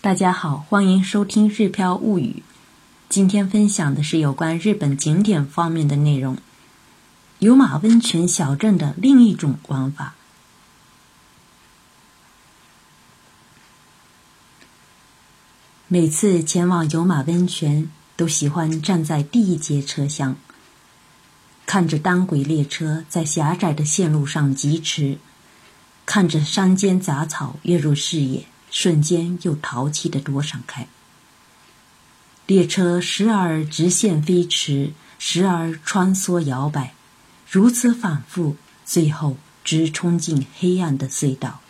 大家好，欢迎收听《日飘物语》。今天分享的是有关日本景点方面的内容。有马温泉小镇的另一种玩法。每次前往有马温泉，都喜欢站在第一节车厢，看着单轨列车在狭窄的线路上疾驰，看着山间杂草跃入视野。瞬间又淘气的躲闪开。列车时而直线飞驰，时而穿梭摇摆，如此反复，最后直冲进黑暗的隧道。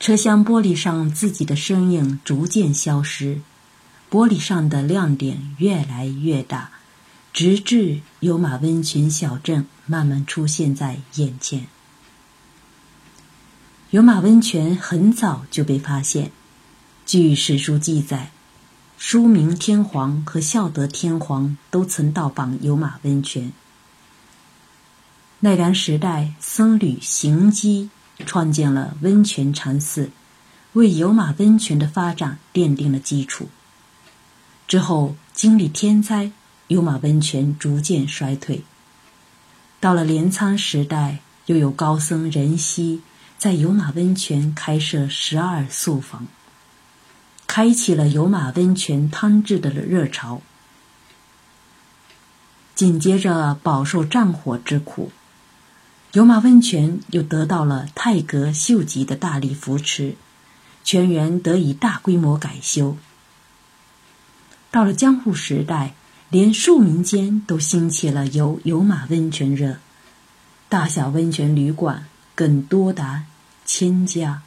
车厢玻璃上自己的身影逐渐消失，玻璃上的亮点越来越大，直至有马温泉小镇慢慢出现在眼前。有马温泉很早就被发现，据史书记载，书明天皇和孝德天皇都曾到访有马温泉。奈良时代，僧侣行基创建了温泉禅寺，为有马温泉的发展奠定了基础。之后经历天灾，有马温泉逐渐衰退。到了镰仓时代，又有高僧仁熙。在有马温泉开设十二宿房，开启了有马温泉汤治的热潮。紧接着饱受战火之苦，有马温泉又得到了太阁秀吉的大力扶持，全员得以大规模改修。到了江户时代，连庶民间都兴起了游有马温泉热，大小温泉旅馆更多达。千家。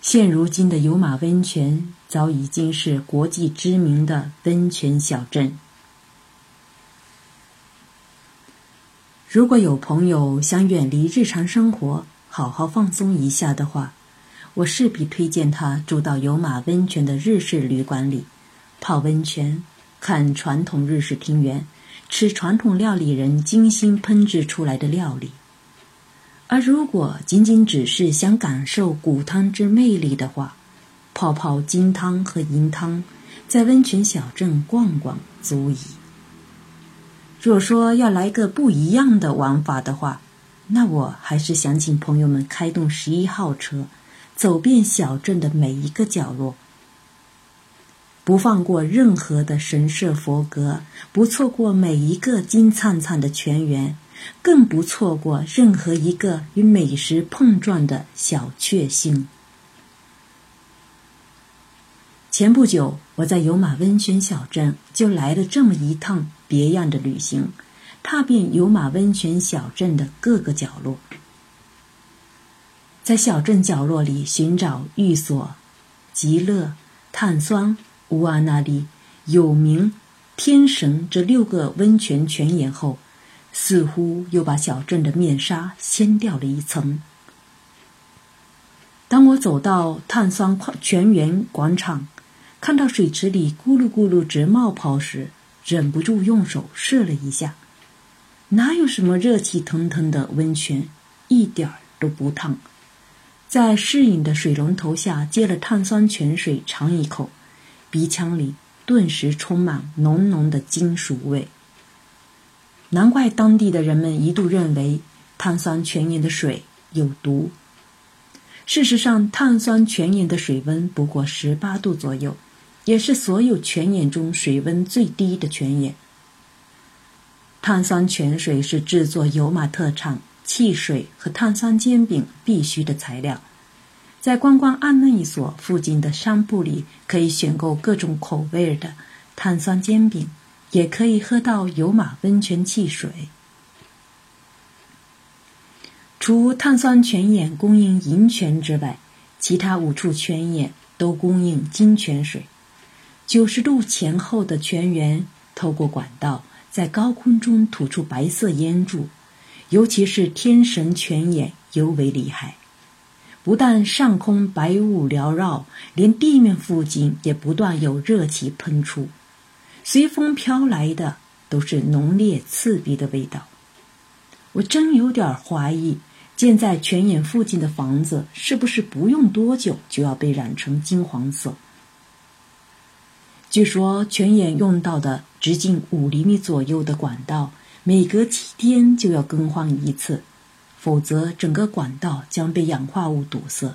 现如今的有马温泉早已经是国际知名的温泉小镇。如果有朋友想远离日常生活，好好放松一下的话，我势必推荐他住到有马温泉的日式旅馆里，泡温泉，看传统日式庭园，吃传统料理人精心烹制出来的料理。而如果仅仅只是想感受古汤之魅力的话，泡泡金汤和银汤，在温泉小镇逛逛足矣。若说要来个不一样的玩法的话，那我还是想请朋友们开动十一号车，走遍小镇的每一个角落，不放过任何的神社佛阁，不错过每一个金灿灿的泉源。更不错过任何一个与美食碰撞的小确幸。前不久，我在有马温泉小镇就来了这么一趟别样的旅行，踏遍有马温泉小镇的各个角落，在小镇角落里寻找寓所、极乐、碳酸、乌阿那里、有名、天神这六个温泉泉眼后。似乎又把小镇的面纱掀掉了一层。当我走到碳酸泉源广场，看到水池里咕噜咕噜直冒泡时，忍不住用手试了一下。哪有什么热气腾腾的温泉，一点儿都不烫。在适应的水龙头下接了碳酸泉水尝一口，鼻腔里顿时充满浓浓的金属味。难怪当地的人们一度认为碳酸泉眼的水有毒。事实上，碳酸泉眼的水温不过十八度左右，也是所有泉眼中水温最低的泉眼。碳酸泉水是制作油马特产汽水和碳酸煎饼必须的材料。在观光案内所附近的商铺里，可以选购各种口味的碳酸煎饼。也可以喝到有马温泉汽水。除碳酸泉眼供应银泉之外，其他五处泉眼都供应金泉水。九十度前后的泉源透过管道在高空中吐出白色烟柱，尤其是天神泉眼尤为厉害。不但上空白雾缭绕，连地面附近也不断有热气喷出。随风飘来的都是浓烈刺鼻的味道，我真有点怀疑，建在泉眼附近的房子，是不是不用多久就要被染成金黄色？据说泉眼用到的直径五厘米左右的管道，每隔七天就要更换一次，否则整个管道将被氧化物堵塞。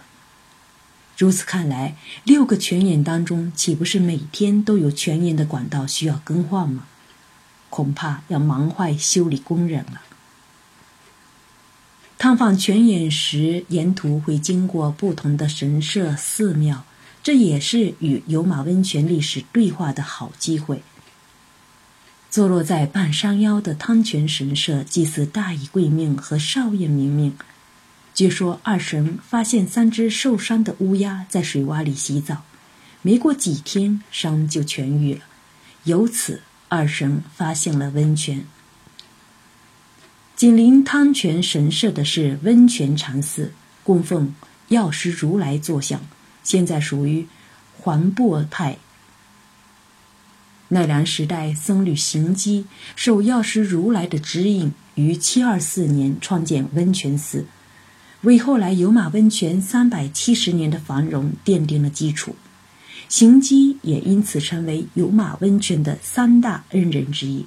如此看来，六个泉眼当中，岂不是每天都有泉眼的管道需要更换吗？恐怕要忙坏修理工人了。探访泉眼时，沿途会经过不同的神社、寺庙。这也是与有马温泉历史对话的好机会。坐落在半山腰的汤泉神社祭祀大义贵命和少爷明命。据说二神发现三只受伤的乌鸦在水洼里洗澡，没过几天伤就痊愈了。由此，二神发现了温泉。紧邻汤泉神社的是温泉禅寺，供奉药师如来坐像。现在属于环钵派。奈良时代僧侣行基受药师如来的指引，于七二四年创建温泉寺，为后来有马温泉三百七十年的繁荣奠定了基础。行基也因此成为有马温泉的三大恩人之一。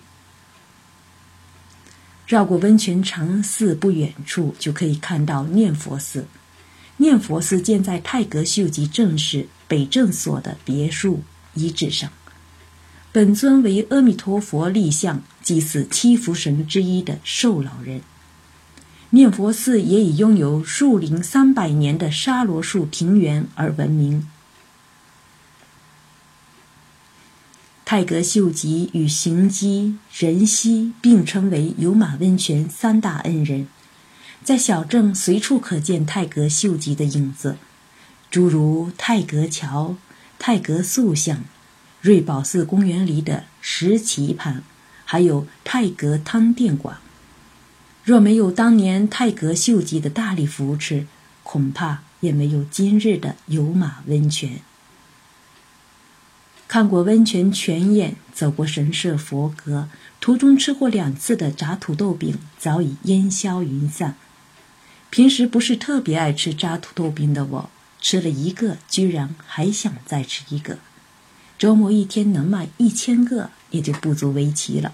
绕过温泉禅寺不远处，就可以看到念佛寺。念佛寺建在泰阁秀吉正室北正所的别墅遗址上，本尊为阿弥陀佛立像，祭祀七福神之一的寿老人。念佛寺也以拥有树龄三百年的沙罗树庭园而闻名。泰阁秀吉与行基、仁熙并称为有马温泉三大恩人。在小镇随处可见泰阁秀吉的影子，诸如泰阁桥、泰阁塑像、瑞宝寺公园里的石棋盘，还有泰阁汤店馆。若没有当年泰阁秀吉的大力扶持，恐怕也没有今日的有马温泉。看过温泉泉眼，走过神社佛阁，途中吃过两次的炸土豆饼，早已烟消云散。平时不是特别爱吃炸土豆饼的我，吃了一个，居然还想再吃一个。周末一天能卖一千个，也就不足为奇了。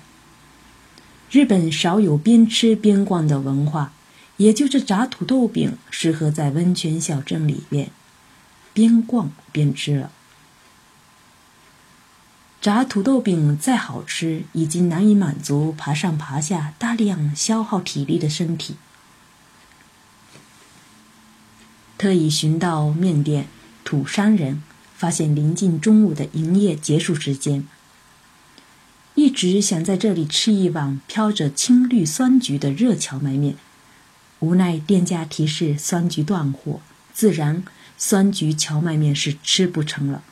日本少有边吃边逛的文化，也就是炸土豆饼适合在温泉小镇里边边逛边吃了。炸土豆饼再好吃，已经难以满足爬上爬下大量消耗体力的身体。特意寻到面店土山人，发现临近中午的营业结束时间。一直想在这里吃一碗飘着青绿酸橘的热荞麦面，无奈店家提示酸橘断货，自然酸橘荞麦面是吃不成了。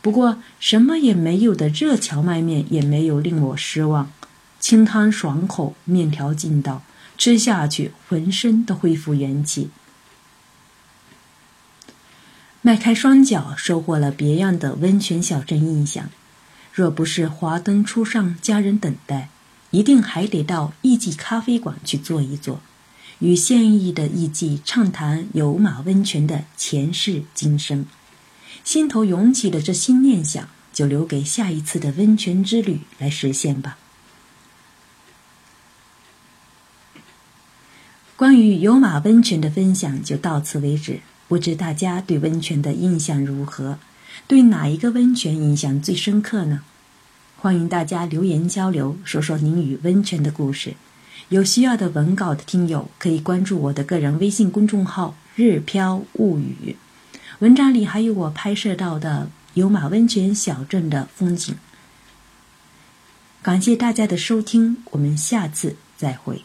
不过什么也没有的热荞麦面也没有令我失望，清汤爽口，面条劲道，吃下去浑身都恢复元气。迈开双脚，收获了别样的温泉小镇印象。若不是华灯初上，家人等待，一定还得到艺妓咖啡馆去坐一坐，与现役的艺妓畅谈有马温泉的前世今生。心头涌起的这新念想，就留给下一次的温泉之旅来实现吧。关于有马温泉的分享就到此为止。不知大家对温泉的印象如何？对哪一个温泉印象最深刻呢？欢迎大家留言交流，说说您与温泉的故事。有需要的文稿的听友可以关注我的个人微信公众号“日飘物语”，文章里还有我拍摄到的有马温泉小镇的风景。感谢大家的收听，我们下次再会。